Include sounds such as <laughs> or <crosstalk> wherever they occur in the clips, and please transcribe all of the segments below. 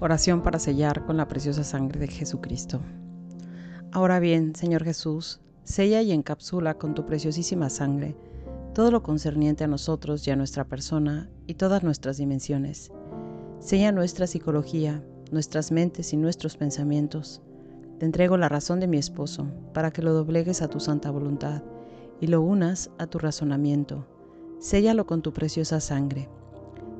Oración para sellar con la preciosa sangre de Jesucristo. Ahora bien, Señor Jesús, sella y encapsula con tu preciosísima sangre todo lo concerniente a nosotros y a nuestra persona y todas nuestras dimensiones. Sella nuestra psicología, nuestras mentes y nuestros pensamientos. Te entrego la razón de mi esposo para que lo doblegues a tu santa voluntad y lo unas a tu razonamiento. Séllalo con tu preciosa sangre.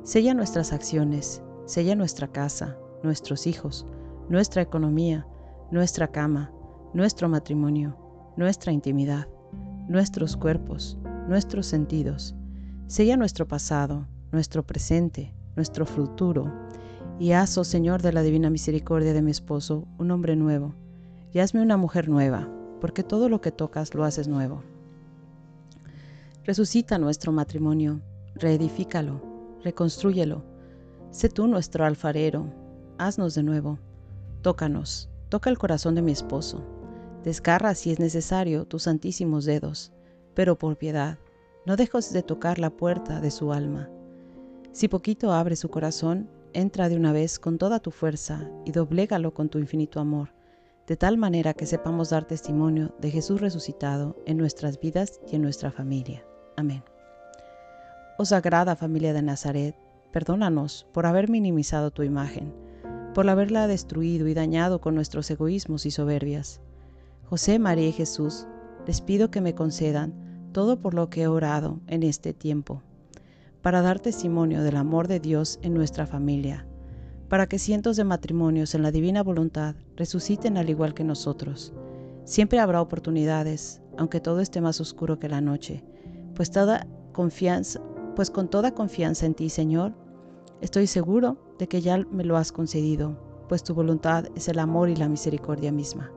Sella nuestras acciones, sella nuestra casa, nuestros hijos, nuestra economía, nuestra cama, nuestro matrimonio, nuestra intimidad, nuestros cuerpos, nuestros sentidos. Sella nuestro pasado, nuestro presente, nuestro futuro. Y haz, oh Señor de la divina misericordia de mi esposo, un hombre nuevo. Y hazme una mujer nueva, porque todo lo que tocas lo haces nuevo. Resucita nuestro matrimonio, reedifícalo, reconstrúyelo. Sé tú nuestro alfarero, haznos de nuevo. Tócanos, toca el corazón de mi esposo. Desgarra, si es necesario, tus santísimos dedos, pero por piedad, no dejes de tocar la puerta de su alma. Si poquito abre su corazón, entra de una vez con toda tu fuerza y doblégalo con tu infinito amor, de tal manera que sepamos dar testimonio de Jesús resucitado en nuestras vidas y en nuestra familia. Amén. Oh sagrada familia de Nazaret, perdónanos por haber minimizado tu imagen por haberla destruido y dañado con nuestros egoísmos y soberbias. José, María y Jesús, les pido que me concedan todo por lo que he orado en este tiempo, para dar testimonio del amor de Dios en nuestra familia, para que cientos de matrimonios en la divina voluntad resuciten al igual que nosotros. Siempre habrá oportunidades, aunque todo esté más oscuro que la noche, pues confianza, pues con toda confianza en ti, Señor, Estoy seguro de que ya me lo has concedido, pues tu voluntad es el amor y la misericordia misma.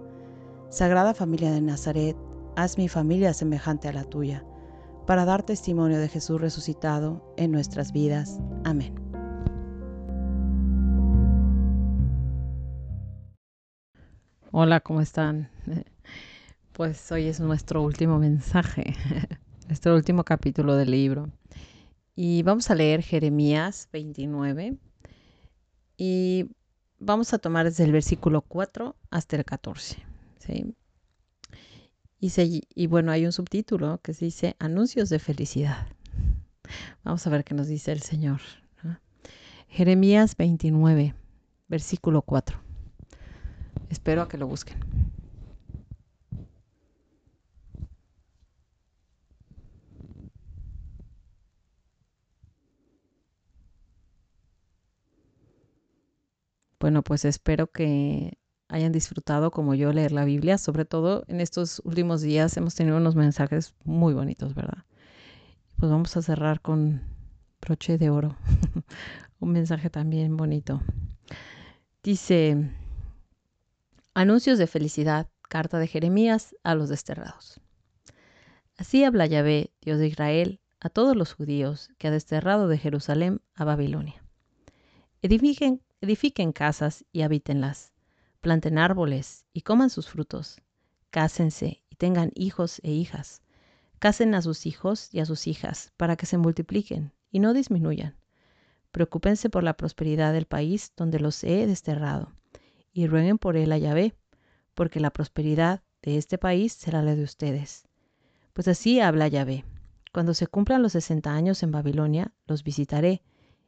Sagrada familia de Nazaret, haz mi familia semejante a la tuya, para dar testimonio de Jesús resucitado en nuestras vidas. Amén. Hola, ¿cómo están? <laughs> Pues hoy es nuestro último mensaje, <laughs> nuestro último capítulo del libro. Y vamos a leer Jeremías 29 y vamos a tomar desde el versículo 4 hasta el 14. Y, y bueno, hay un subtítulo que se dice Anuncios de felicidad. Vamos a ver qué nos dice el Señor. Jeremías 29, versículo 4. Espero a que lo busquen. Bueno, pues espero que hayan disfrutado como yo leer la Biblia. Sobre todo en estos últimos días hemos tenido unos mensajes muy bonitos, ¿verdad? Pues vamos a cerrar con broche de oro. <laughs> Un mensaje también bonito. Dice, anuncios de felicidad, carta de Jeremías a los desterrados. Así habla Yahvé, Dios de Israel, a todos los judíos que ha desterrado de Jerusalén a Babilonia. Edifiquen edifiquen casas y habítenlas, planten árboles y coman sus frutos, cásense y tengan hijos e hijas, casen a sus hijos y a sus hijas para que se multipliquen y no disminuyan. Preocúpense por la prosperidad del país donde los he desterrado y rueguen por él a Yahvé, porque la prosperidad de este país será la de ustedes. Pues así habla Yahvé. Cuando se cumplan los sesenta años en Babilonia, los visitaré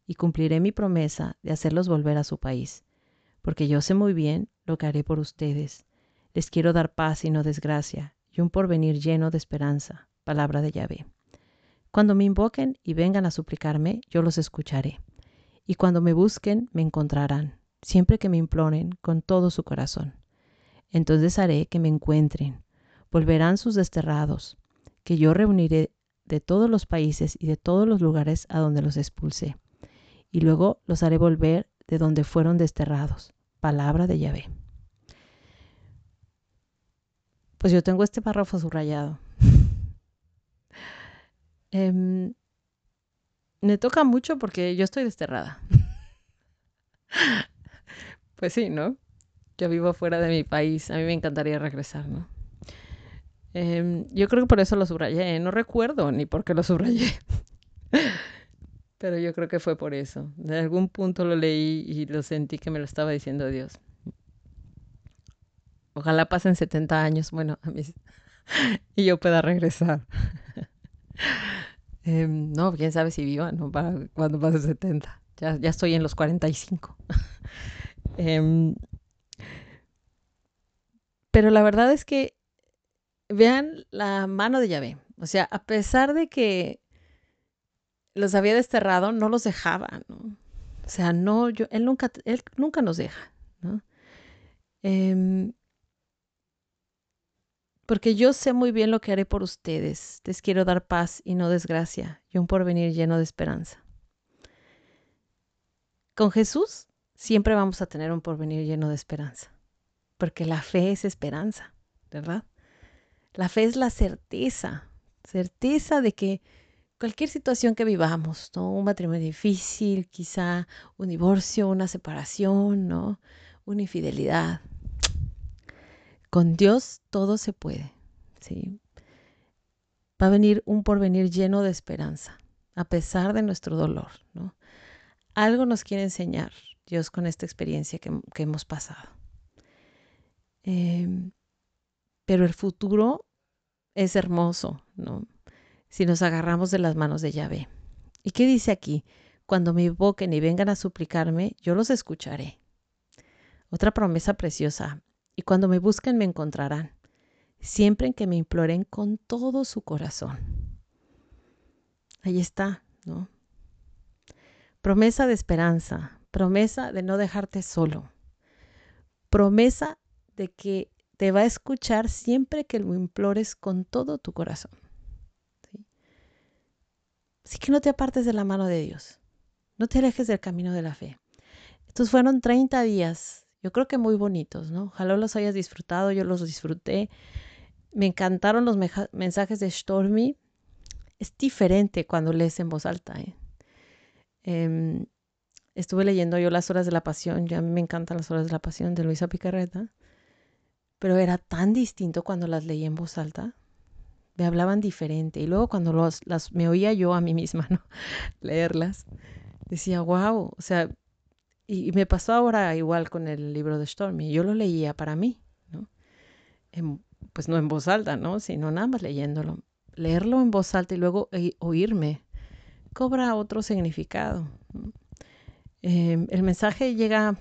y cumpliré mi promesa de hacerlos volver a su país, porque yo sé muy bien lo que haré por ustedes. Les quiero dar paz y no desgracia, y un porvenir lleno de esperanza. Palabra de Yahvé. Cuando me invoquen y vengan a suplicarme, yo los escucharé. Y cuando me busquen, me encontrarán, siempre que me imploren con todo su corazón. Entonces haré que me encuentren. Volverán sus desterrados, que yo reuniré de todos los países y de todos los lugares a donde los expulsé y luego los haré volver de donde fueron desterrados. Palabra de Yahvé. Pues yo tengo este párrafo subrayado. <laughs> Em, me toca mucho porque yo estoy desterrada. <laughs> pues sí, ¿no? Yo vivo fuera de mi país. A mí me encantaría regresar, ¿no? Em, yo creo que por eso lo subrayé. No recuerdo ni por qué lo subrayé. <laughs> Pero yo creo que fue por eso. En algún punto lo leí y lo sentí que me lo estaba diciendo Dios. Ojalá pasen 70 años, bueno, a mis... <laughs> y yo pueda regresar. <laughs> Em, no, quién sabe si viva, ¿no? Para cuando pase 70. Ya, ya estoy en los 45. <laughs> Em, pero la verdad es que vean la mano de Yahvé. O sea, a pesar de que los había desterrado, no los dejaba, ¿no? O sea, no, yo, él nunca, él nunca nos deja, ¿no? Em, porque yo sé muy bien lo que haré por ustedes. Les quiero dar paz y no desgracia, y un porvenir lleno de esperanza. Con Jesús siempre vamos a tener un porvenir lleno de esperanza, porque la fe es esperanza, ¿verdad? La fe es la certeza, certeza de que cualquier situación que vivamos, ¿no? Un matrimonio difícil, quizá un divorcio, una separación, ¿no? Una infidelidad. Con Dios todo se puede. Va a venir un porvenir lleno de esperanza, a pesar de nuestro dolor, ¿no? Algo nos quiere enseñar Dios con esta experiencia que, hemos pasado. Em, pero el futuro es hermoso, ¿no? Si nos agarramos de las manos de Yahvé. ¿Y qué dice aquí? Cuando me invoquen y vengan a suplicarme, yo los escucharé. Otra promesa preciosa. Y cuando me busquen me encontrarán, siempre en que me imploren con todo su corazón. Ahí está, ¿no? Promesa de esperanza, promesa de no dejarte solo, promesa de que te va a escuchar siempre que lo implores con todo tu corazón. Así que no te apartes de la mano de Dios, no te alejes del camino de la fe. Estos fueron 30 días, yo creo que muy bonitos, ¿no? Ojalá los hayas disfrutado, yo los disfruté. Me encantaron los mensajes de Stormy. Es diferente cuando lees en voz alta. ¿eh? Em, estuve leyendo yo las horas de la pasión, ya a mí me encantan las horas de la pasión de Luisa Picarreta, pero era tan distinto cuando las leí en voz alta, me hablaban diferente y luego cuando las me oía yo a mí misma, ¿no? <laughs> Leerlas, decía, wow, o sea, y, me pasó ahora igual con el libro de Stormy, yo lo leía para mí, ¿no? pues no en voz alta, ¿no? Sino nada más leyéndolo. Leerlo en voz alta y luego eh, oírme cobra otro significado. Em, el mensaje llega,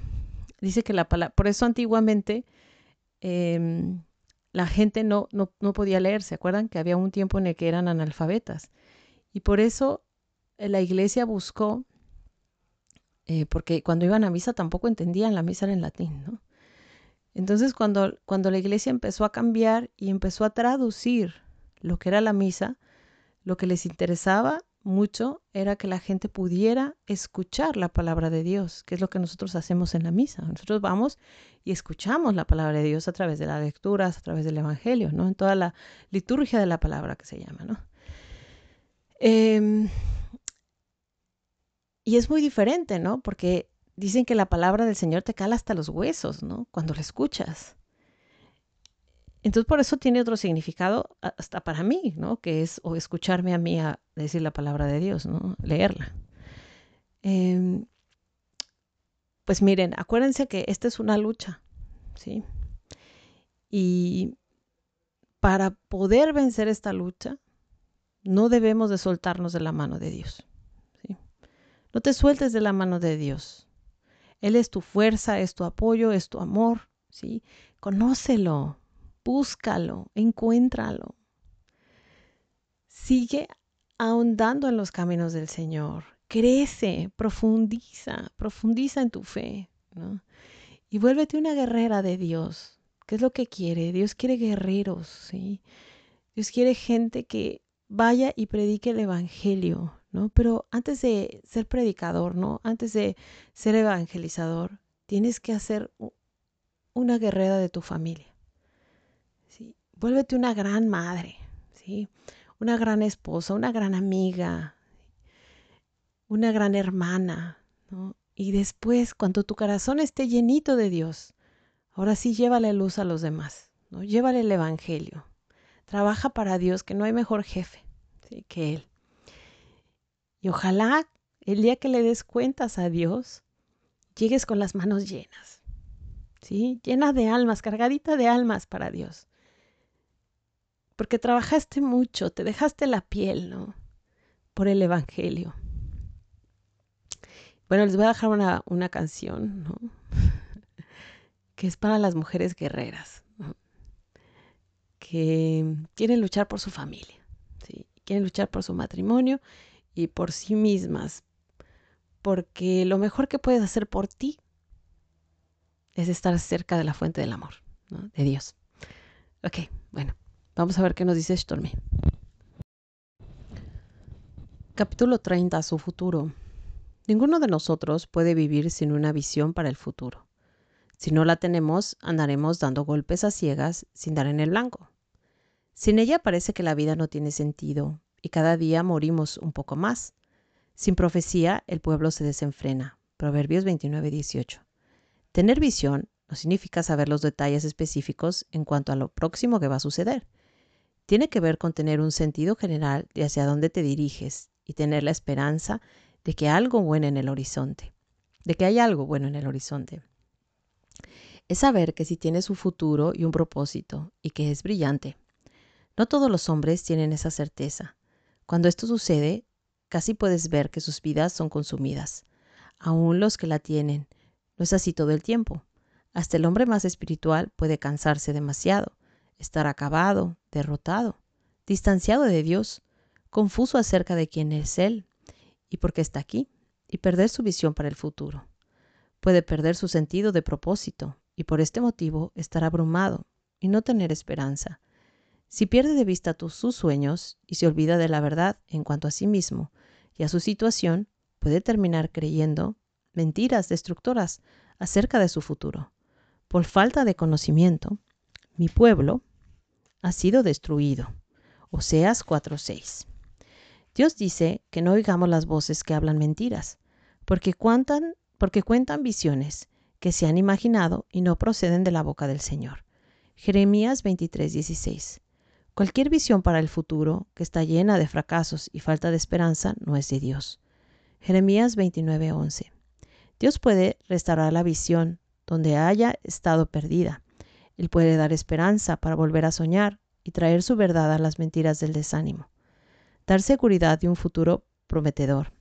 dice que la palabra, por eso antiguamente em, la gente no, no, podía leer, ¿se acuerdan? Que había un tiempo en el que eran analfabetas. Y por eso eh, la iglesia buscó, eh, porque cuando iban a misa tampoco entendían, la misa en latín, ¿no? Entonces cuando, cuando la iglesia empezó a cambiar y empezó a traducir lo que era la misa, lo que les interesaba mucho era que la gente pudiera escuchar la palabra de Dios, que es lo que nosotros hacemos en la misa. Nosotros vamos y escuchamos la palabra de Dios a través de las lecturas, a través del Evangelio, ¿no? En toda la liturgia de la palabra que se llama, ¿no? Em, y es muy diferente, ¿no? Porque dicen que la palabra del Señor te cala hasta los huesos, ¿no? Cuando la escuchas. Entonces por eso tiene otro significado hasta para mí, ¿no? Que es o escucharme a mí a decir la palabra de Dios, ¿no? Leerla. Em, pues miren, acuérdense que esta es una lucha, ¿sí? Y para poder vencer esta lucha, no debemos de soltarnos de la mano de Dios. ¿sí? No te sueltes de la mano de Dios. Él es tu fuerza, es tu apoyo, es tu amor, ¿sí? Conócelo, búscalo, encuéntralo. Sigue ahondando en los caminos del Señor. Crece, profundiza, profundiza en tu fe, ¿no? Y vuélvete una guerrera de Dios. ¿Qué es lo que quiere? Dios quiere guerreros, ¿sí? Dios quiere gente que vaya y predique el Evangelio, ¿no? Pero antes de ser predicador, ¿no? Antes de ser evangelizador, tienes que hacer una guerrera de tu familia. Vuélvete una gran madre, ¿sí? Una gran esposa, una gran amiga, una gran hermana, ¿no? Y después, cuando tu corazón esté llenito de Dios, ahora sí llévale luz a los demás, ¿no? Llévale el Evangelio. Trabaja para Dios, que no hay mejor jefe que Él. Y ojalá el día que le des cuentas a Dios, llegues con las manos llenas, ¿sí? Llena de almas, cargadita de almas para Dios. Porque trabajaste mucho, te dejaste la piel, ¿no? Por el Evangelio. Bueno, les voy a dejar una, una canción, ¿no? <laughs> que es para las mujeres guerreras, ¿no? que quieren luchar por su familia, ¿sí? quieren luchar por su matrimonio y por sí mismas, porque lo mejor que puedes hacer por ti es estar cerca de la fuente del amor, ¿no? de Dios. Ok, bueno, vamos a ver qué nos dice Stormy. Capítulo 30. Su futuro. Ninguno de nosotros puede vivir sin una visión para el futuro. Si no la tenemos, andaremos dando golpes a ciegas sin dar en el blanco. Sin ella parece que la vida no tiene sentido y cada día morimos un poco más. Sin profecía, el pueblo se desenfrena. Proverbios 29, 18. Tener visión no significa saber los detalles específicos en cuanto a lo próximo que va a suceder. Tiene que ver con tener un sentido general de hacia dónde te diriges y tener la esperanza de que algo bueno en el horizonte, de que hay algo bueno en el horizonte. Es saber que si tienes un futuro y un propósito y que es brillante. No todos los hombres tienen esa certeza. Cuando esto sucede, casi puedes ver que sus vidas son consumidas. Aún los que la tienen. No es así todo el tiempo. Hasta el hombre más espiritual puede cansarse demasiado, estar acabado, derrotado, distanciado de Dios, confuso acerca de quién es Él y por qué está aquí, y perder su visión para el futuro. Puede perder su sentido de propósito y por este motivo estar abrumado y no tener esperanza. Si pierde de vista sus sueños y se olvida de la verdad en cuanto a sí mismo y a su situación, puede terminar creyendo mentiras destructoras acerca de su futuro. Por falta de conocimiento, mi pueblo ha sido destruido. Oseas 4:6. Dios dice que no oigamos las voces que hablan mentiras, porque cuentan, porque cuentan visiones que se han imaginado y no proceden de la boca del Señor. Jeremías 23:16. Cualquier visión para el futuro que está llena de fracasos y falta de esperanza no es de Dios. Jeremías 29:11. Dios puede restaurar la visión donde haya estado perdida. Él puede dar esperanza para volver a soñar y traer su verdad a las mentiras del desánimo. Dar seguridad de un futuro prometedor.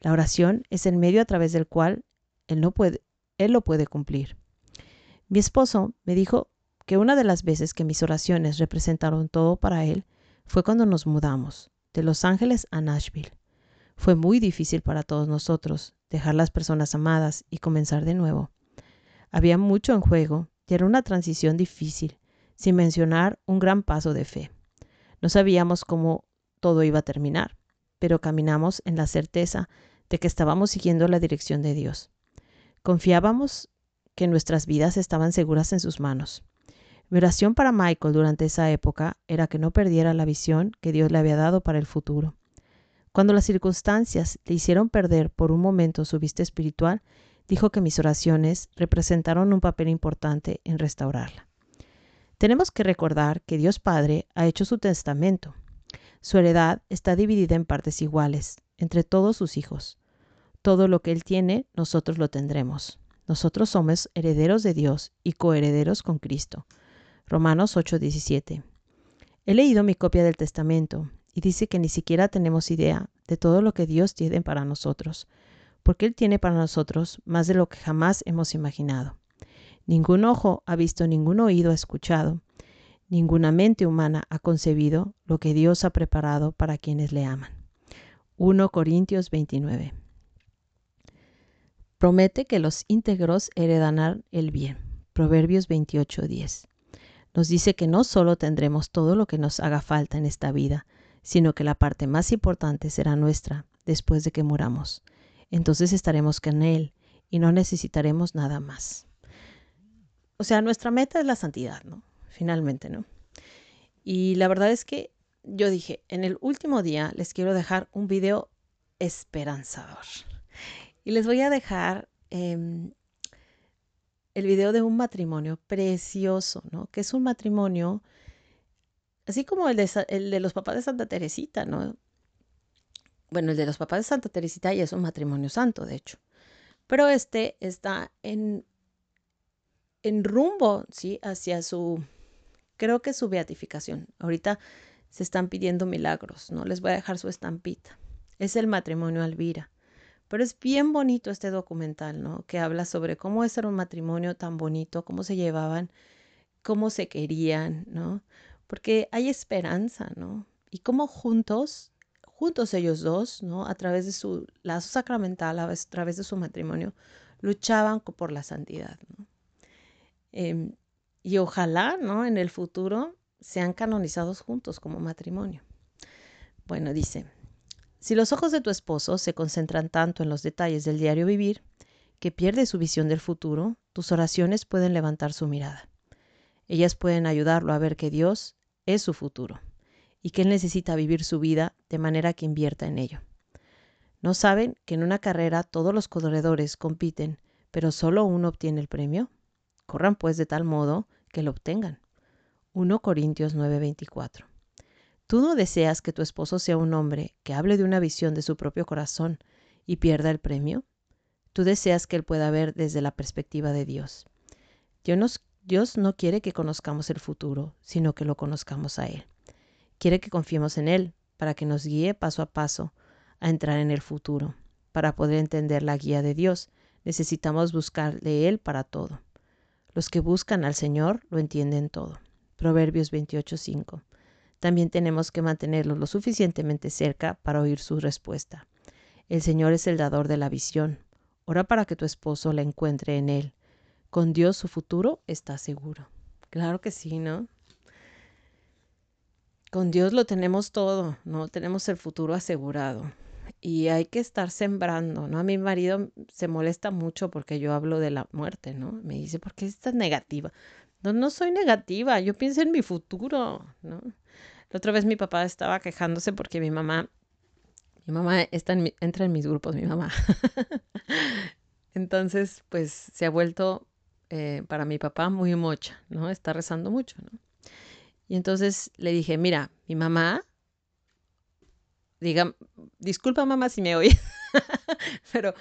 La oración es el medio a través del cual él, no puede, él lo puede cumplir. Mi esposo me dijo que una de las veces que mis oraciones representaron todo para él fue cuando nos mudamos de Los Ángeles a Nashville. Fue muy difícil para todos nosotros dejar las personas amadas y comenzar de nuevo. Había mucho en juego era una transición difícil, sin mencionar un gran paso de fe. No sabíamos cómo todo iba a terminar, pero caminamos en la certeza de que estábamos siguiendo la dirección de Dios. Confiábamos que nuestras vidas estaban seguras en sus manos. Mi oración para Michael durante esa época era que no perdiera la visión que Dios le había dado para el futuro. Cuando las circunstancias le hicieron perder por un momento su vista espiritual, dijo que mis oraciones representaron un papel importante en restaurarla. Tenemos que recordar que Dios Padre ha hecho su testamento. Su heredad está dividida en partes iguales entre todos sus hijos. Todo lo que Él tiene, nosotros lo tendremos. Nosotros somos herederos de Dios y coherederos con Cristo. Romanos 8:17. He leído mi copia del Testamento y dice que ni siquiera tenemos idea de todo lo que Dios tiene para nosotros, porque Él tiene para nosotros más de lo que jamás hemos imaginado. Ningún ojo ha visto, ningún oído ha escuchado, ninguna mente humana ha concebido lo que Dios ha preparado para quienes le aman. 1 Corintios 29. Promete que los íntegros heredarán el bien. Proverbios 28:10 nos dice que no solo tendremos todo lo que nos haga falta en esta vida, sino que la parte más importante será nuestra después de que muramos. Entonces estaremos con Él y no necesitaremos nada más. O sea, nuestra meta es la santidad, ¿no? Finalmente, ¿no? Y la verdad es que yo dije, en el último día les quiero dejar un video esperanzador. Y les voy a dejar eh, el video de un matrimonio precioso, ¿no? Que es un matrimonio, así como el de, el de los papás de Santa Teresita, ¿no? Bueno, el de los papás de Santa Teresita ya es un matrimonio santo, de hecho. Pero este está en, en rumbo, ¿sí? Hacia su, creo que su beatificación. Ahorita se están pidiendo milagros, ¿no? Les voy a dejar su estampita. Es el matrimonio Alvira. Pero es bien bonito este documental, ¿no? Que habla sobre cómo es ser un matrimonio tan bonito, cómo se llevaban, cómo se querían, ¿no? Porque hay esperanza, ¿no? Y cómo juntos juntos ellos dos, ¿no? A través de su lazo sacramental, a través de su matrimonio, luchaban por la santidad. Em, y ojalá, ¿no? En el futuro sean canonizados juntos como matrimonio. Bueno, dice, si los ojos de tu esposo se concentran tanto en los detalles del diario vivir, que pierde su visión del futuro, tus oraciones pueden levantar su mirada. Ellas pueden ayudarlo a ver que Dios es su futuro y que él necesita vivir su vida de manera que invierta en ello. ¿No saben que en una carrera todos los corredores compiten, pero solo uno obtiene el premio? Corran pues de tal modo que lo obtengan. 1 Corintios 9:24. ¿Tú no deseas que tu esposo sea un hombre que hable de una visión de su propio corazón y pierda el premio? Tú deseas que él pueda ver desde la perspectiva de Dios. Dios, Dios no quiere que conozcamos el futuro, sino que lo conozcamos a Él. Quiere que confiemos en Él para que nos guíe paso a paso a entrar en el futuro. Para poder entender la guía de Dios, necesitamos buscar de Él para todo. Los que buscan al Señor lo entienden todo. Proverbios 28:5. También tenemos que mantenerlo lo suficientemente cerca para oír su respuesta. El Señor es el dador de la visión. Ora para que tu esposo la encuentre en Él. Con Dios su futuro está seguro. Claro que sí, ¿no? Con Dios lo tenemos todo, ¿no? Tenemos el futuro asegurado. Y hay que estar sembrando, ¿no? A mi marido se molesta mucho porque yo hablo de la muerte, ¿no? Me dice, ¿por qué estás negativa? No, no soy negativa, yo pienso en mi futuro, ¿no? La otra vez mi papá estaba quejándose porque mi mamá, mi mamá está entra en mis grupos, mi mamá. <laughs> Entonces, pues se ha vuelto eh, para mi papá muy mocha, ¿no? Está rezando mucho, ¿no? Y entonces le dije, mira, mi mamá, diga, disculpa mamá si me oye, <laughs> pero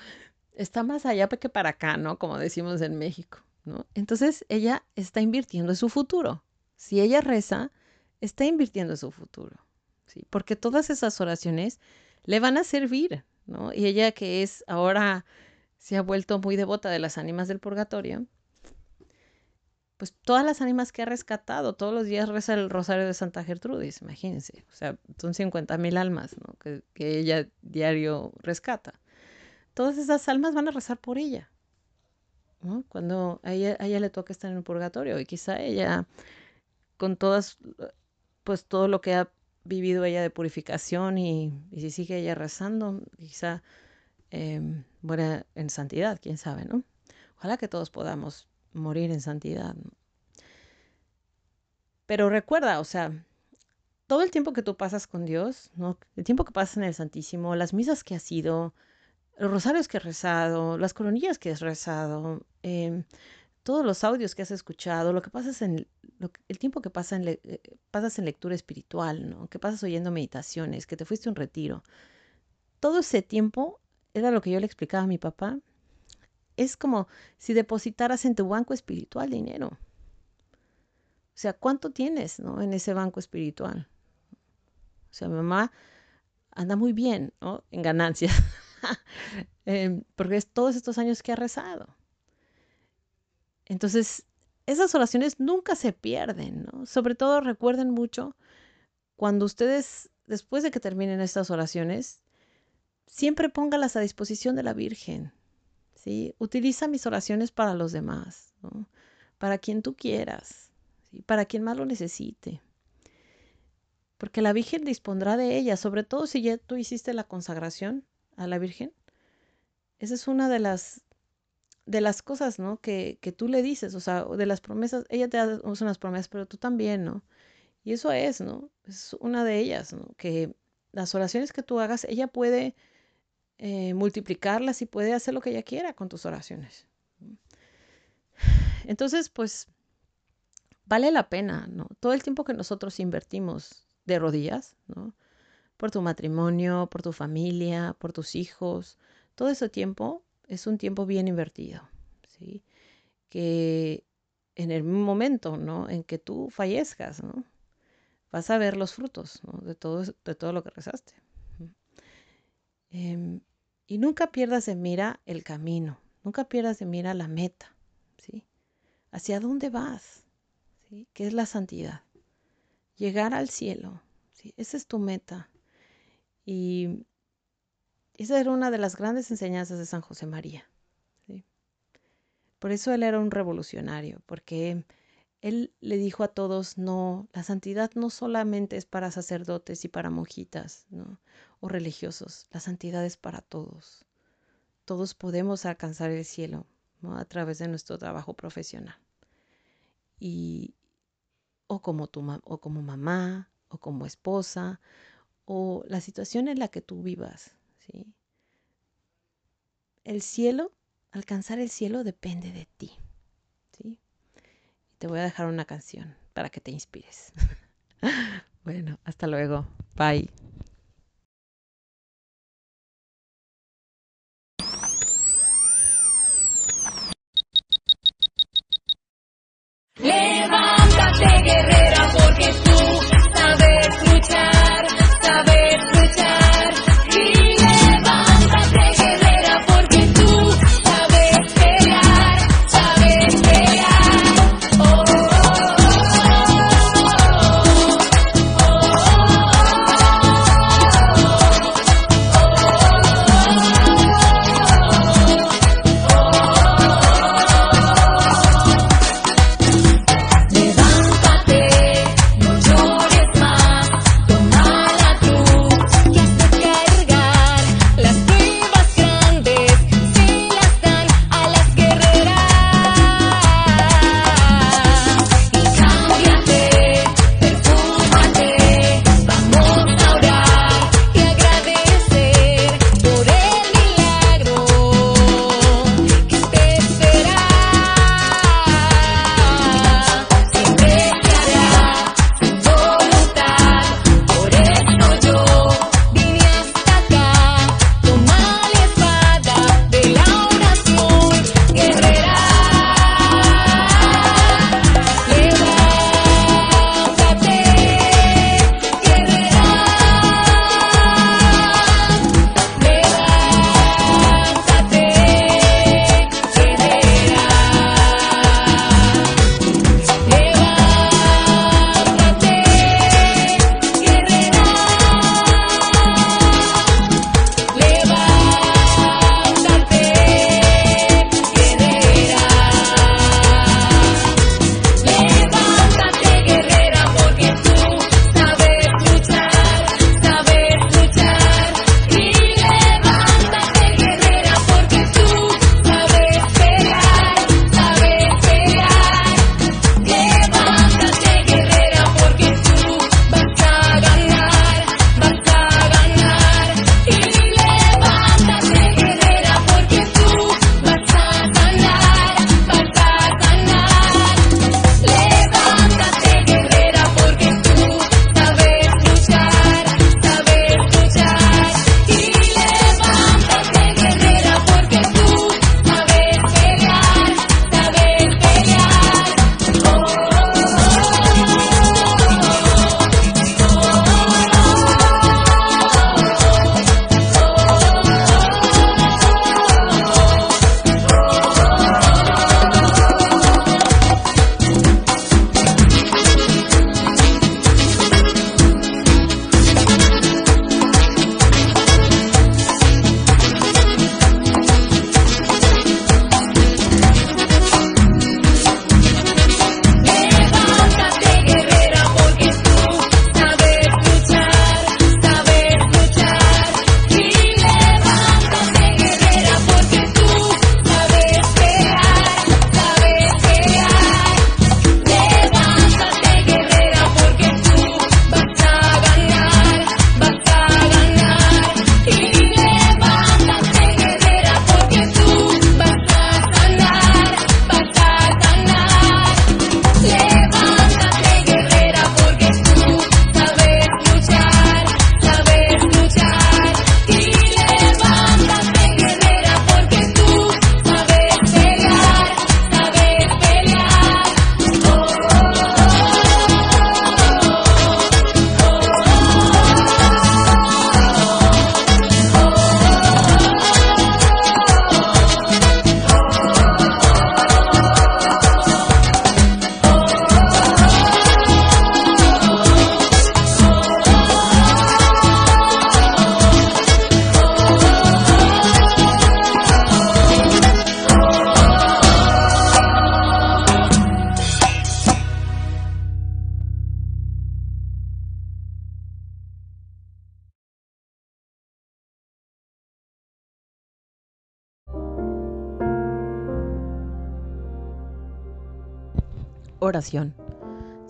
está más allá que para acá, ¿no? Como decimos en México, ¿no? Entonces ella está invirtiendo en su futuro. Si ella reza, está invirtiendo en su futuro, ¿sí? Porque todas esas oraciones le van a servir, ¿no? Y ella que es ahora se ha vuelto muy devota de las ánimas del purgatorio, pues todas las ánimas que ha rescatado, todos los días reza el rosario de Santa Gertrudis, imagínense, o sea, son 50 mil almas ¿no? que, ella diario rescata. Todas esas almas van a rezar por ella, cuando a ella, le toca estar en el purgatorio y quizá ella, con todas, pues todo lo que ha vivido ella de purificación y, si sigue ella rezando, quizá eh, muera en santidad, quién sabe, ¿no? Ojalá que todos podamos morir en santidad. Pero recuerda, o sea, todo el tiempo que tú pasas con Dios, ¿no? el tiempo que pasas en el Santísimo, las misas que has ido, los rosarios que has rezado, las coronillas que has rezado, em, todos los audios que has escuchado, lo que pasas en el tiempo que pasa en eh, pasas en lectura espiritual, ¿no? que pasas oyendo meditaciones, que te fuiste a un retiro. Todo ese tiempo era lo que yo le explicaba a mi papá es como si depositaras en tu banco espiritual dinero. O sea, ¿cuánto tienes ¿no? en ese banco espiritual? O sea, mamá anda muy bien ¿no? en ganancias, <laughs> em, porque es todos estos años que ha rezado. Entonces, esas oraciones nunca se pierden, ¿no? Sobre todo recuerden mucho cuando ustedes, después de que terminen estas oraciones, siempre póngalas a disposición de la Virgen. ¿Sí? Utiliza mis oraciones para los demás, Para quien tú quieras, Para quien más lo necesite. Porque la Virgen dispondrá de ella, sobre todo si ya tú hiciste la consagración a la Virgen. Esa es una de las de las cosas, ¿no? Que, que tú le dices, o sea, de las promesas, ella te da unas promesas, pero tú también, ¿no? Y eso es, ¿no? Es una de ellas, ¿no? Que las oraciones que tú hagas, ella puede eh, multiplicarlas y puede hacer lo que ella quiera con tus oraciones. Entonces, pues, vale la pena, ¿no? Todo el tiempo que nosotros invertimos de rodillas, ¿no? por tu matrimonio, por tu familia, por tus hijos. Todo ese tiempo es un tiempo bien invertido, ¿sí? Que en el momento, ¿no? En que tú fallezcas, ¿no? Vas a ver los frutos de, todo, de todo lo que rezaste. Em, y nunca pierdas de mira el camino, nunca pierdas de mira la meta, ¿sí? ¿Hacia dónde vas? ¿Sí? ¿Qué es la santidad? Llegar al cielo, ¿sí? Esa es tu meta. Y esa era una de las grandes enseñanzas de San José María. Por eso él era un revolucionario, porque él le dijo a todos, no, la santidad no solamente es para sacerdotes y para monjitas ¿no? o religiosos, la santidad es para todos. Todos podemos alcanzar el cielo a través de nuestro trabajo profesional. Y, o, como tu, o como mamá, o como esposa, o la situación en la que tú vivas. ¿sí? El cielo, alcanzar el cielo depende de ti. Te voy a dejar una canción para que te inspires. <laughs> bueno, hasta luego. Bye.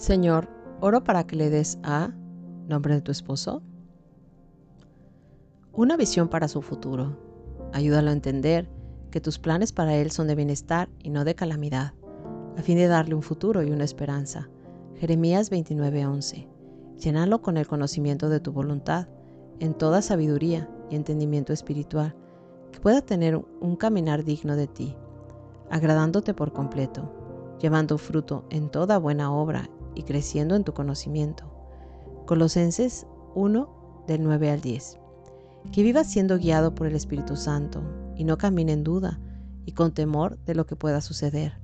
Señor, oro para que le des a nombre de tu esposo una visión para su futuro. Ayúdalo a entender que tus planes para él son de bienestar y no de calamidad, a fin de darle un futuro y una esperanza. Jeremías 29:11. Llénalo con el conocimiento de tu voluntad, en toda sabiduría y entendimiento espiritual, que pueda tener un caminar digno de ti, agradándote por completo llevando fruto en toda buena obra y creciendo en tu conocimiento. Colosenses 1 del 9 al 10. Que vivas siendo guiado por el Espíritu Santo y no camine en duda y con temor de lo que pueda suceder.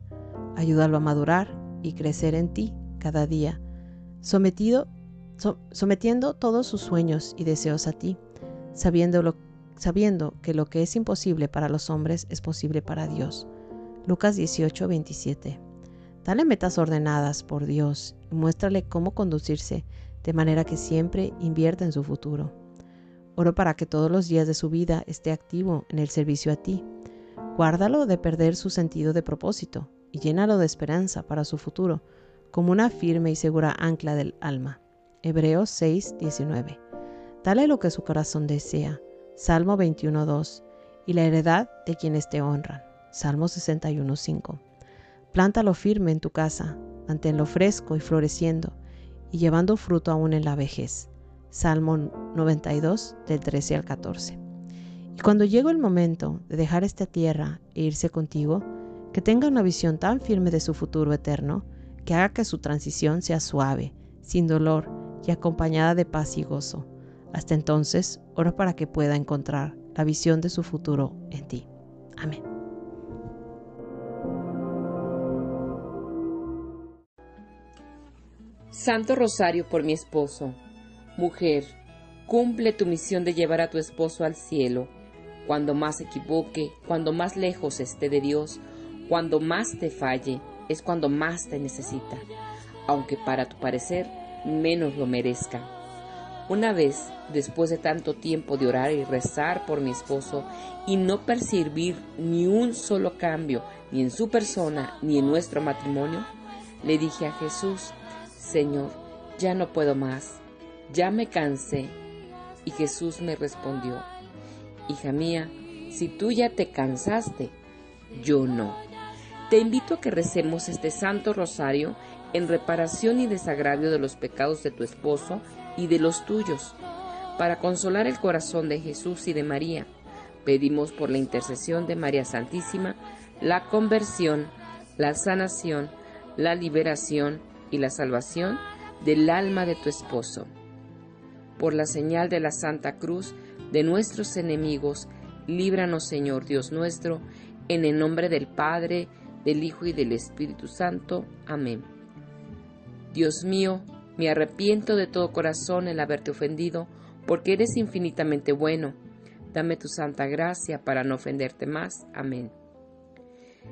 Ayúdalo a madurar y crecer en ti cada día, sometido, sometiendo todos sus sueños y deseos a ti, sabiendo, sabiendo que lo que es imposible para los hombres es posible para Dios. Lucas 18, 27. Dale metas ordenadas por Dios muéstrale cómo conducirse de manera que siempre invierta en su futuro. Oro para que todos los días de su vida esté activo en el servicio a ti. Guárdalo de perder su sentido de propósito y llénalo de esperanza para su futuro, como una firme y segura ancla del alma. Hebreos 6, 19. Dale lo que su corazón desea. Salmo 21.2. Y la heredad de quienes te honran. Salmo 61.5. Plántalo firme en tu casa, manténlo fresco y floreciendo, y llevando fruto aún en la vejez. Salmo 92 del 13 al 14. Y cuando llegue el momento de dejar esta tierra e irse contigo, que tenga una visión tan firme de su futuro eterno, que haga que su transición sea suave, sin dolor y acompañada de paz y gozo. Hasta entonces, oro para que pueda encontrar la visión de su futuro en ti. Amén. Santo Rosario por mi esposo. Mujer, cumple tu misión de llevar a tu esposo al cielo. Cuando más equivoque, cuando más lejos esté de Dios, cuando más te falle, es cuando más te necesita, aunque para tu parecer menos lo merezca. Una vez, después de tanto tiempo de orar y rezar por mi esposo y no percibir ni un solo cambio, ni en su persona, ni en nuestro matrimonio, le dije a Jesús, Señor, ya no puedo más, ya me cansé. Y Jesús me respondió, Hija mía, si tú ya te cansaste, yo no. Te invito a que recemos este Santo Rosario en reparación y desagravio de los pecados de tu esposo y de los tuyos. Para consolar el corazón de Jesús y de María, pedimos por la intercesión de María Santísima la conversión, la sanación, la liberación y la salvación del alma de tu esposo. Por la señal de la Santa Cruz de nuestros enemigos, líbranos Señor Dios nuestro, en el nombre del Padre, del Hijo y del Espíritu Santo. Amén. Dios mío, me arrepiento de todo corazón en haberte ofendido, porque eres infinitamente bueno. Dame tu santa gracia para no ofenderte más. Amén.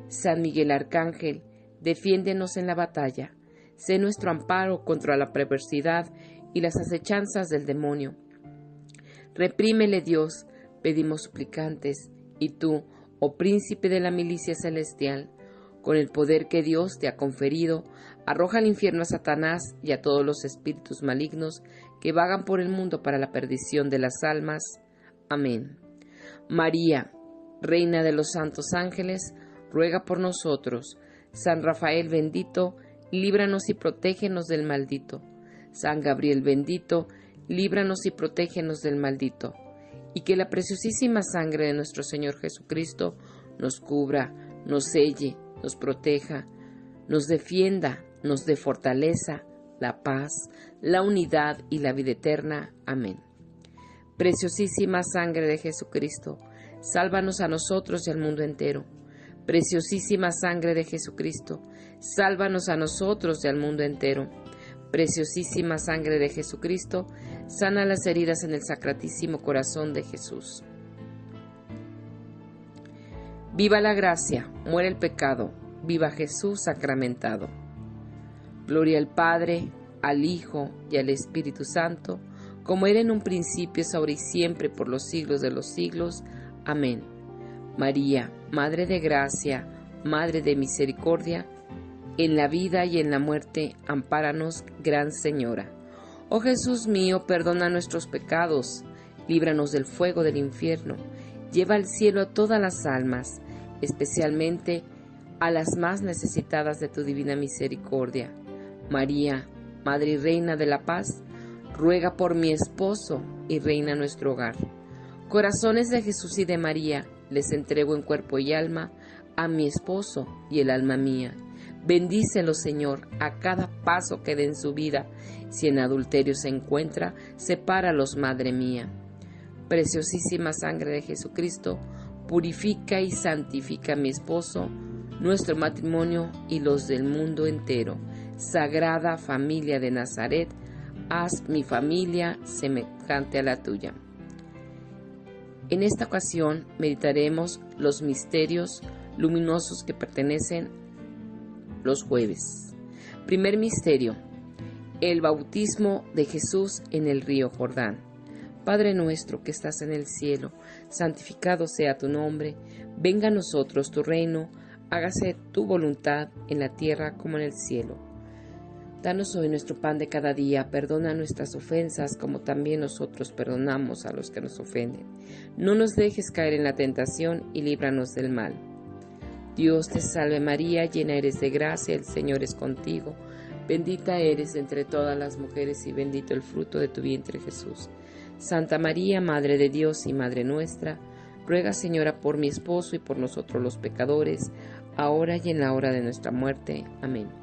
San Miguel Arcángel, defiéndenos en la batalla sé nuestro amparo contra la perversidad y las acechanzas del demonio. Reprímele Dios, pedimos suplicantes, y tú, oh príncipe de la milicia celestial, con el poder que Dios te ha conferido, arroja al infierno a Satanás y a todos los espíritus malignos que vagan por el mundo para la perdición de las almas. Amén. María, Reina de los santos ángeles, ruega por nosotros. San Rafael bendito, líbranos y protégenos del maldito. San Gabriel bendito, líbranos y protégenos del maldito. Y que la preciosísima sangre de nuestro Señor Jesucristo nos cubra, nos selle, nos proteja, nos defienda, nos dé fortaleza, la paz, la unidad y la vida eterna. Amén. Preciosísima sangre de Jesucristo, sálvanos a nosotros y al mundo entero. Preciosísima sangre de Jesucristo, sálvanos a nosotros y al mundo entero. Preciosísima sangre de Jesucristo, sana las heridas en el sacratísimo corazón de Jesús. Viva la gracia, muere el pecado, viva Jesús sacramentado. Gloria al Padre, al Hijo y al Espíritu Santo, como era en un principio, es ahora y siempre, por los siglos de los siglos. Amén. María, Madre de Gracia, Madre de Misericordia, en la vida y en la muerte, ampáranos, Gran Señora. Oh Jesús mío, perdona nuestros pecados, líbranos del fuego del infierno, lleva al cielo a todas las almas, especialmente a las más necesitadas de tu divina misericordia. María, Madre y Reina de la Paz, ruega por mi esposo y reina nuestro hogar. Corazones de Jesús y de María, les entrego en cuerpo y alma a mi esposo y el alma mía. Bendícelo, Señor, a cada paso que dé en su vida. Si en adulterio se encuentra, sepáralos, Madre mía. Preciosísima sangre de Jesucristo, purifica y santifica a mi esposo, nuestro matrimonio y los del mundo entero. Sagrada familia de Nazaret, haz mi familia semejante a la tuya. En esta ocasión meditaremos los misterios luminosos que pertenecen los jueves. Primer misterio, el bautismo de Jesús en el río Jordán. Padre nuestro que estás en el cielo, santificado sea tu nombre, venga a nosotros tu reino, hágase tu voluntad en la tierra como en el cielo. Danos hoy nuestro pan de cada día, perdona nuestras ofensas como también nosotros perdonamos a los que nos ofenden. No nos dejes caer en la tentación y líbranos del mal. Dios te salve María, llena eres de gracia, el Señor es contigo. Bendita eres entre todas las mujeres y bendito el fruto de tu vientre Jesús. Santa María, Madre de Dios y Madre nuestra, ruega Señora por mi esposo y por nosotros los pecadores, ahora y en la hora de nuestra muerte. Amén.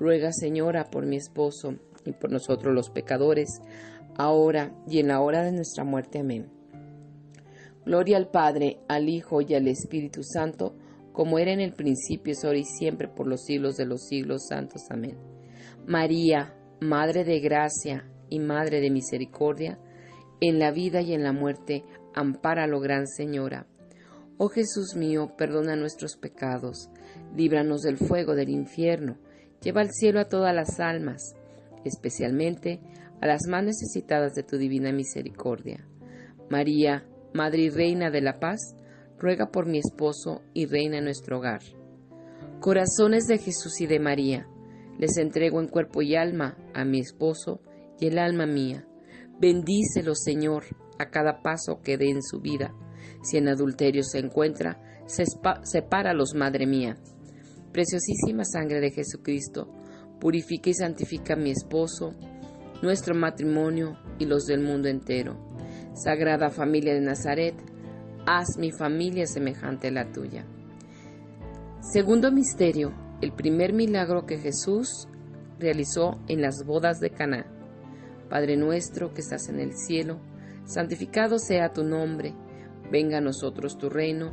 ruega Señora por mi esposo y por nosotros los pecadores, ahora y en la hora de nuestra muerte. Amén. Gloria al Padre, al Hijo y al Espíritu Santo, como era en el principio, es ahora y siempre, por los siglos de los siglos santos. Amén. María, Madre de gracia y Madre de misericordia, en la vida y en la muerte, ampáralo, Gran Señora. Oh Jesús mío, perdona nuestros pecados, líbranos del fuego del infierno, lleva al cielo a todas las almas, especialmente a las más necesitadas de tu divina misericordia. María, Madre y Reina de la Paz, ruega por mi esposo y reina en nuestro hogar. Corazones de Jesús y de María, les entrego en cuerpo y alma a mi esposo y el alma mía. Bendícelo, Señor, a cada paso que dé en su vida si en adulterio se encuentra, sepáralos, Madre mía. Preciosísima sangre de Jesucristo, purifica y santifica a mi esposo, nuestro matrimonio y los del mundo entero. Sagrada familia de Nazaret, haz mi familia semejante a la tuya. Segundo misterio, el primer milagro que Jesús realizó en las bodas de Caná. Padre nuestro que estás en el cielo, santificado sea tu nombre Venga a nosotros tu reino,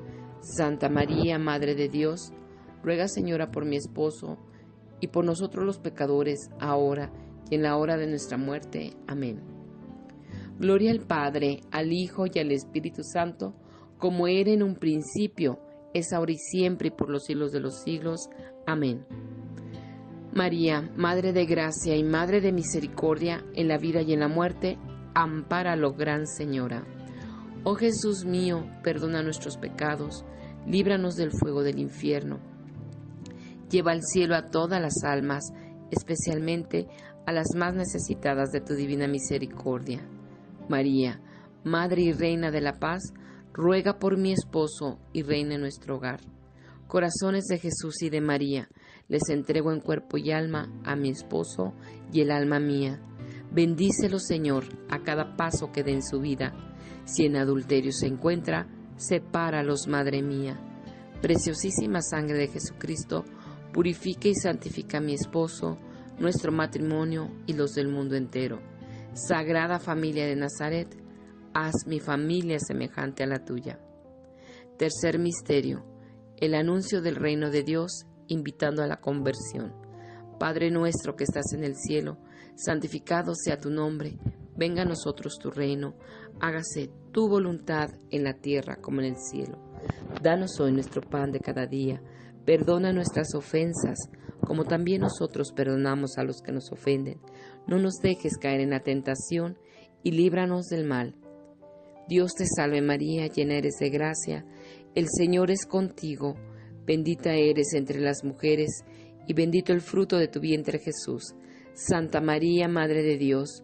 Santa María, Madre de Dios, ruega Señora por mi esposo y por nosotros los pecadores, ahora y en la hora de nuestra muerte. Amén. Gloria al Padre, al Hijo y al Espíritu Santo, como era en un principio, es ahora y siempre y por los siglos de los siglos. Amén. María, Madre de Gracia y Madre de Misericordia, en la vida y en la muerte, ampáralo, Gran Señora. Oh Jesús mío, perdona nuestros pecados, líbranos del fuego del infierno. Lleva al cielo a todas las almas, especialmente a las más necesitadas de tu divina misericordia. María, Madre y Reina de la Paz, ruega por mi esposo y reina en nuestro hogar. Corazones de Jesús y de María, les entrego en cuerpo y alma a mi esposo y el alma mía. Bendícelo, Señor, a cada paso que dé en su vida. Si en adulterio se encuentra, sepáralos, Madre mía. Preciosísima sangre de Jesucristo, purifique y santifica a mi esposo, nuestro matrimonio y los del mundo entero. Sagrada familia de Nazaret, haz mi familia semejante a la tuya. Tercer misterio, el anuncio del reino de Dios invitando a la conversión. Padre nuestro que estás en el cielo, santificado sea tu nombre, venga a nosotros tu reino, hágase tu voluntad en la tierra como en el cielo. Danos hoy nuestro pan de cada día, perdona nuestras ofensas, como también nosotros perdonamos a los que nos ofenden. No nos dejes caer en la tentación y líbranos del mal. Dios te salve María, llena eres de gracia, el Señor es contigo, bendita eres entre las mujeres, y bendito el fruto de tu vientre Jesús. Santa María, Madre de Dios,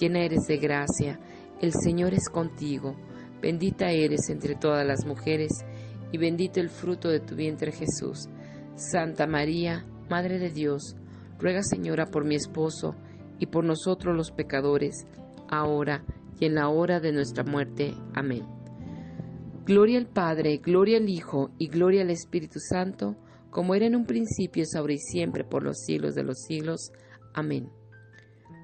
llena eres de gracia, el Señor es contigo, bendita eres entre todas las mujeres, y bendito el fruto de tu vientre Jesús. Santa María, Madre de Dios, ruega Señora por mi esposo y por nosotros los pecadores, ahora y en la hora de nuestra muerte. Amén. Gloria al Padre, gloria al Hijo y gloria al Espíritu Santo, como era en un principio, es ahora y siempre, por los siglos de los siglos. Amén.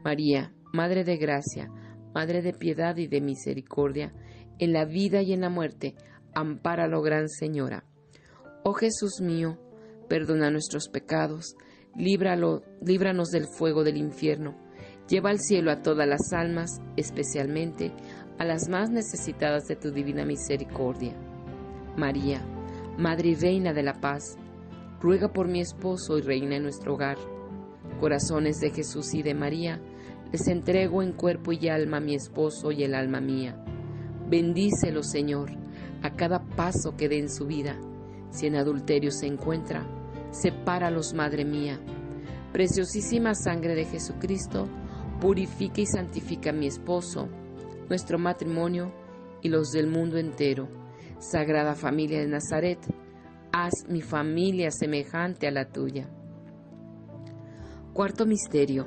María, Madre de Gracia, Madre de Piedad y de Misericordia, en la vida y en la muerte, ampáralo, Gran Señora. Oh Jesús mío, perdona nuestros pecados, líbralo, líbranos del fuego del infierno, Lleva al cielo a todas las almas, especialmente a las más necesitadas de tu divina misericordia. María, Madre y Reina de la Paz, ruega por mi esposo y reina en nuestro hogar. Corazones de Jesús y de María, les entrego en cuerpo y alma a mi esposo y el alma mía. Bendícelo, Señor, a cada paso que dé en su vida. Si en adulterio se encuentra, sepáralos, Madre mía. Preciosísima sangre de Jesucristo, purifica y santifica a mi esposo, nuestro matrimonio y los del mundo entero. Sagrada familia de Nazaret, haz mi familia semejante a la tuya. Cuarto misterio,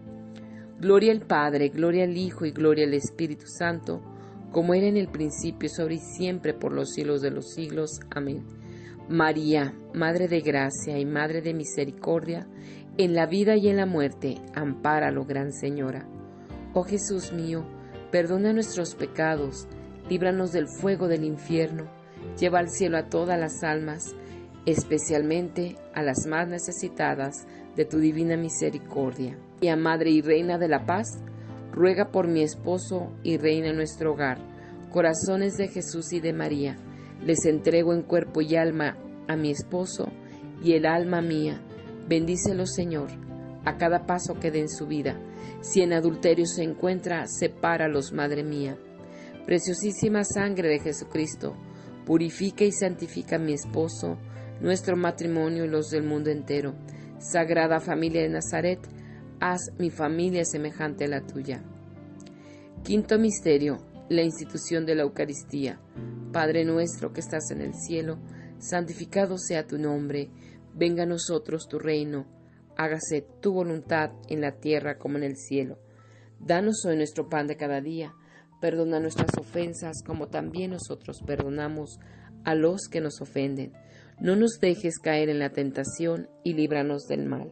Gloria al Padre, gloria al Hijo y gloria al Espíritu Santo, como era en el principio, sobre y siempre, por los siglos de los siglos. Amén. María, Madre de Gracia y Madre de Misericordia, en la vida y en la muerte, ampáralo, Gran Señora. Oh Jesús mío, perdona nuestros pecados, líbranos del fuego del infierno, lleva al cielo a todas las almas, especialmente a las más necesitadas de tu divina misericordia. A Madre y Reina de la Paz, ruega por mi esposo y reina en nuestro hogar. Corazones de Jesús y de María, les entrego en cuerpo y alma a mi esposo y el alma mía. Bendícelo, Señor, a cada paso que dé en su vida. Si en adulterio se encuentra, sepáralos, Madre mía. Preciosísima sangre de Jesucristo, purifica y santifica a mi esposo, nuestro matrimonio y los del mundo entero. Sagrada familia de Nazaret, haz mi familia semejante a la tuya. Quinto misterio, la institución de la Eucaristía. Padre nuestro que estás en el cielo, santificado sea tu nombre, venga a nosotros tu reino, hágase tu voluntad en la tierra como en el cielo. Danos hoy nuestro pan de cada día, perdona nuestras ofensas como también nosotros perdonamos a los que nos ofenden no nos dejes caer en la tentación y líbranos del mal.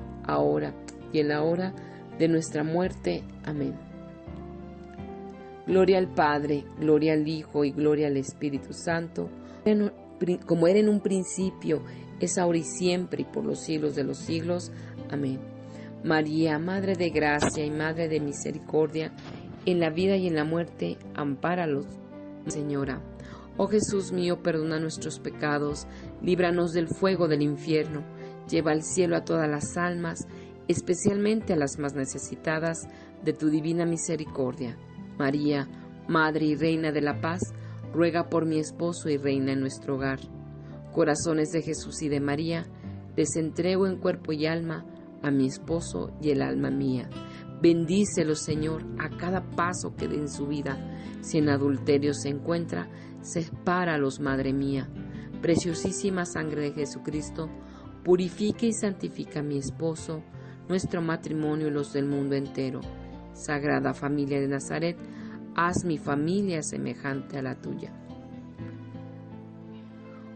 ahora y en la hora de nuestra muerte. Amén. Gloria al Padre, gloria al Hijo y gloria al Espíritu Santo, como era en un principio, es ahora y siempre y por los siglos de los siglos. Amén. María, Madre de Gracia y Madre de Misericordia, en la vida y en la muerte, ampáralos, Señora. Oh Jesús mío, perdona nuestros pecados, líbranos del fuego del infierno, lleva al cielo a todas las almas, especialmente a las más necesitadas de tu divina misericordia. María, Madre y Reina de la Paz, ruega por mi esposo y reina en nuestro hogar. Corazones de Jesús y de María, les entrego en cuerpo y alma a mi esposo y el alma mía. Bendícelo, Señor, a cada paso que dé en su vida. Si en adulterio se encuentra, sepáralos, Madre mía. Preciosísima sangre de Jesucristo, purifica y santifica a mi esposo, nuestro matrimonio y los del mundo entero. Sagrada familia de Nazaret, haz mi familia semejante a la tuya.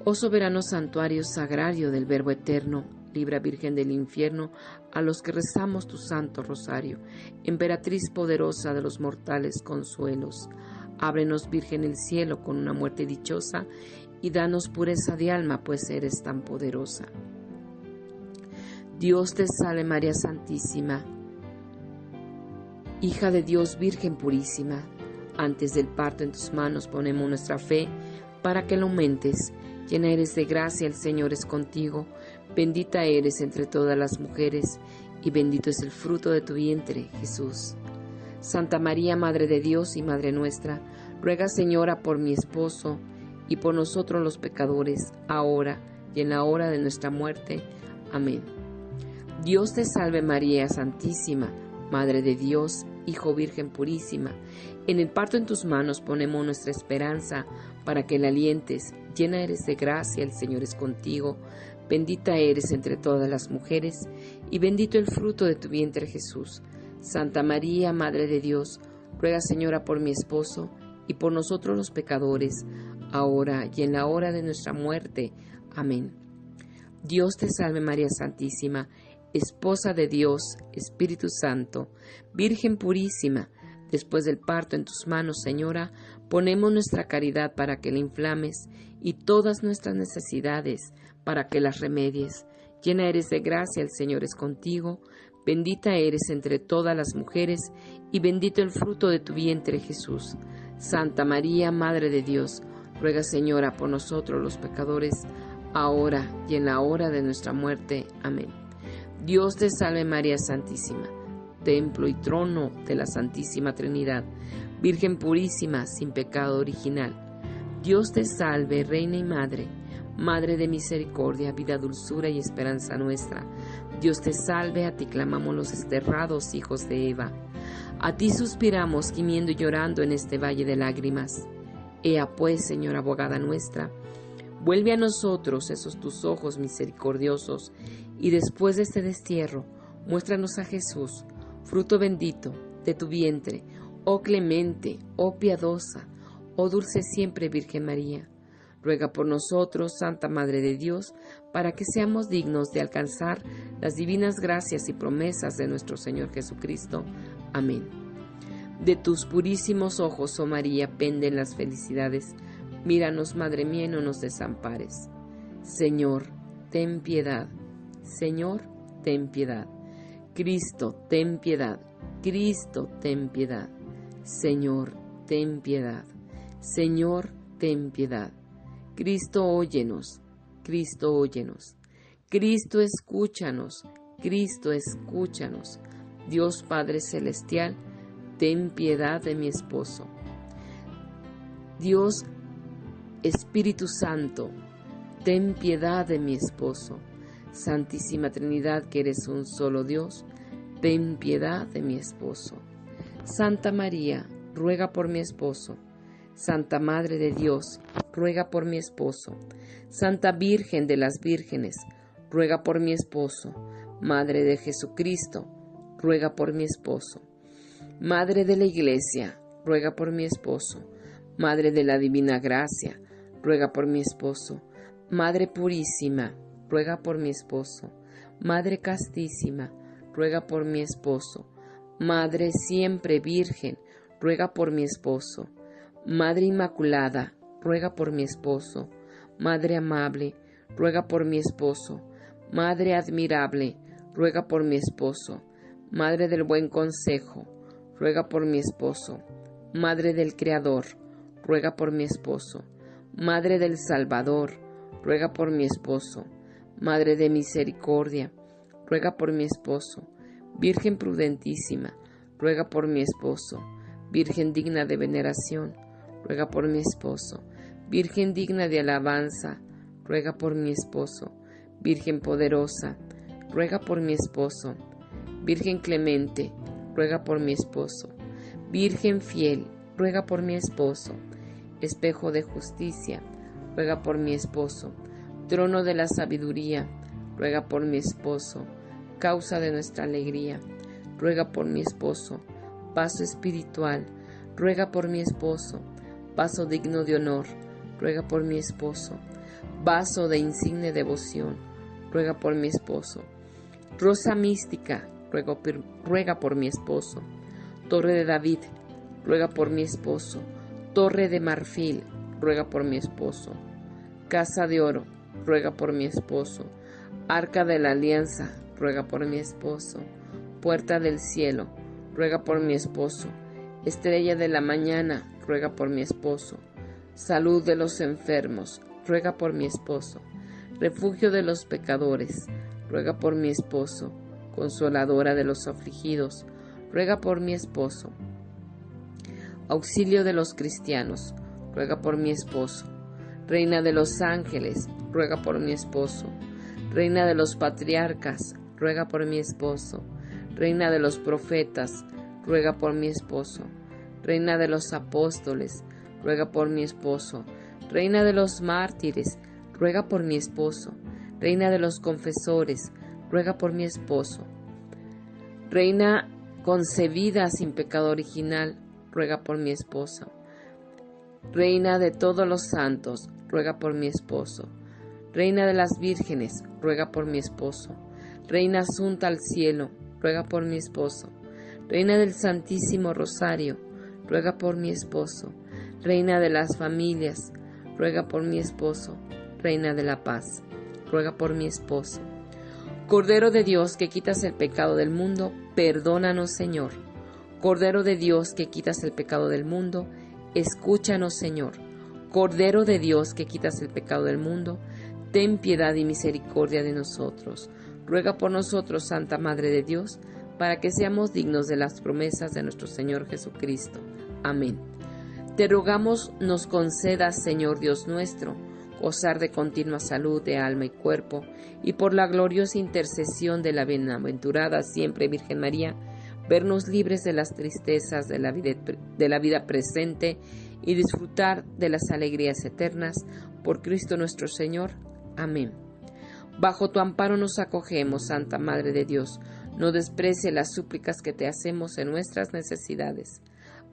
Oh soberano santuario sagrario del Verbo eterno, libra Virgen del infierno a los que rezamos tu santo rosario, emperatriz poderosa de los mortales consuelos. Ábrenos, Virgen, el cielo con una muerte dichosa y danos pureza de alma, pues eres tan poderosa. Dios te salve María Santísima, hija de Dios Virgen purísima. Antes del parto en tus manos ponemos nuestra fe para que lo aumentes. Llena eres de gracia, el Señor es contigo. Bendita eres entre todas las mujeres, y bendito es el fruto de tu vientre, Jesús. Santa María, Madre de Dios y Madre nuestra, ruega, Señora, por mi esposo y por nosotros los pecadores, ahora y en la hora de nuestra muerte. Amén. Dios te salve María Santísima, Madre de Dios, Hijo Virgen Purísima. En el parto en tus manos ponemos nuestra esperanza para que la alientes. Llena eres de gracia, el Señor es contigo. Bendita eres entre todas las mujeres, y bendito el fruto de tu vientre Jesús. Santa María, Madre de Dios, ruega Señora por mi esposo y por nosotros los pecadores, ahora y en la hora de nuestra muerte. Amén. Dios te salve María Santísima, Esposa de Dios, Espíritu Santo, Virgen purísima, después del parto en tus manos, Señora, ponemos nuestra caridad para que la inflames y todas nuestras necesidades para que las remedies. Llena eres de gracia, el Señor es contigo, bendita eres entre todas las mujeres, y bendito el fruto de tu vientre Jesús. Santa María, Madre de Dios, ruega Señora por nosotros los pecadores, ahora y en la hora de nuestra muerte. Amén. Dios te salve María Santísima, templo y trono de la Santísima Trinidad, Virgen purísima, sin pecado original. Dios te salve, Reina y Madre, Madre de misericordia, vida, dulzura y esperanza nuestra. Dios te salve, a ti clamamos los desterrados hijos de Eva. A ti suspiramos, gimiendo y llorando en este valle de lágrimas. Ea pues, Señora abogada nuestra, vuelve a nosotros esos tus ojos misericordiosos, y después de este destierro, muéstranos a Jesús, fruto bendito de tu vientre, oh clemente, oh piadosa, oh dulce siempre Virgen María Ruega por nosotros, Santa Madre de Dios, para que seamos dignos de alcanzar las divinas gracias y promesas de nuestro Señor Jesucristo. Amén. De tus purísimos ojos, oh María, penden las felicidades. Míranos, Madre mía, no nos desampares. Señor, ten piedad. Señor, ten piedad. Cristo, ten piedad. Cristo, ten piedad. Señor, ten piedad. Señor, ten piedad. Cristo, óyenos, Cristo, óyenos. Cristo, escúchanos, Cristo, escúchanos. Dios Padre Celestial, ten piedad de mi esposo. Dios Espíritu Santo, ten piedad de mi esposo. Santísima Trinidad, que eres un solo Dios, ten piedad de mi esposo. Santa María, ruega por mi esposo. Santa Madre de Dios, ruega por mi esposo. Santa Virgen de las Vírgenes, ruega por mi esposo. Madre de Jesucristo, ruega por mi esposo. Madre de la Iglesia, ruega por mi esposo. Madre de la Divina Gracia, ruega por mi esposo. Madre Purísima, ruega por mi esposo. Madre Castísima, ruega por mi esposo. Madre siempre Virgen, ruega por mi esposo. Madre Inmaculada, ruega por mi esposo. Madre amable, ruega por mi esposo. Madre admirable, ruega por mi esposo. Madre del buen consejo, ruega por mi esposo. Madre del Creador, ruega por mi esposo. Madre del Salvador, ruega por mi esposo. Madre de misericordia, ruega por mi esposo. Virgen prudentísima, ruega por mi esposo. Virgen digna de veneración, ruega por mi esposo. Virgen digna de alabanza, ruega por mi esposo. Virgen poderosa, ruega por mi esposo. Virgen clemente, ruega por mi esposo. Virgen fiel, ruega por mi esposo. Espejo de justicia, ruega por mi esposo. Trono de la sabiduría, ruega por mi esposo. Causa de nuestra alegría, ruega por mi esposo. Paso espiritual, ruega por mi esposo. Paso digno de honor, ruega por mi esposo. Vaso de insigne devoción, ruega por mi esposo. Rosa mística, ruega por, mi esposo. Torre de David, ruega por mi esposo. Torre de marfil, ruega por mi esposo. Casa de oro, ruega por mi esposo. Arca de la alianza, ruega por mi esposo. Puerta del cielo, ruega por mi esposo. Estrella de la mañana, ruega por mi esposo. Salud de los enfermos, ruega por mi esposo. Refugio de los pecadores, ruega por mi esposo. Consoladora de los afligidos, ruega por mi esposo. Auxilio de los cristianos, ruega por mi esposo. Reina de los ángeles, ruega por mi esposo. Reina de los patriarcas, ruega por mi esposo. Reina de los profetas, ruega por mi esposo. Reina de los apóstoles, ruega por mi esposo. Reina de los mártires, ruega por mi esposo. Reina de los confesores, ruega por mi esposo. Reina concebida sin pecado original, ruega por mi esposo. Reina de todos los santos, ruega por mi esposo. Reina de las vírgenes, ruega por mi esposo. Reina asunta al cielo, ruega por mi esposo. Reina del Santísimo Rosario, ruega por mi esposo. Reina de las familias, ruega por mi esposo. Reina de la paz, ruega por mi esposo. Cordero de Dios que quitas el pecado del mundo, perdónanos Señor. Cordero de Dios que quitas el pecado del mundo, escúchanos Señor. Cordero de Dios que quitas el pecado del mundo, ten piedad y misericordia de nosotros. Ruega por nosotros, Santa Madre de Dios, para que seamos dignos de las promesas de nuestro Señor Jesucristo. Amén. Te rogamos nos concedas, Señor Dios nuestro, gozar de continua salud de alma y cuerpo, y por la gloriosa intercesión de la bienaventurada siempre Virgen María, vernos libres de las tristezas de la vida, presente y disfrutar de las alegrías eternas por Cristo nuestro Señor. Amén. Bajo tu amparo nos acogemos, Santa Madre de Dios. No desprecie las súplicas que te hacemos en nuestras necesidades.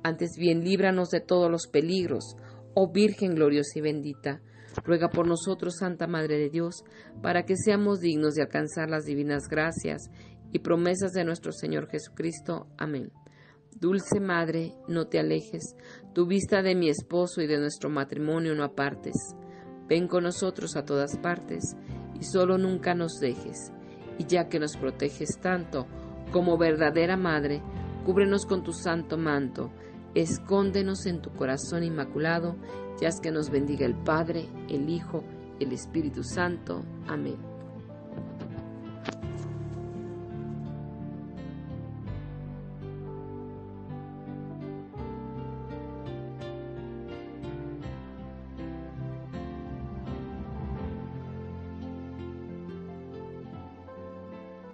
Antes bien, líbranos de todos los peligros, oh Virgen gloriosa y bendita. Ruega por nosotros, Santa Madre de Dios, para que seamos dignos de alcanzar las divinas gracias y promesas de nuestro Señor Jesucristo. Amén. Dulce Madre, no te alejes, tu vista de mi esposo y de nuestro matrimonio no apartes. Ven con nosotros a todas partes y solo nunca nos dejes. Y ya que nos proteges tanto, como verdadera Madre, cúbrenos con tu santo manto, escóndenos en tu corazón inmaculado, y haz que nos bendiga el Padre, el Hijo, el Espíritu Santo. Amén.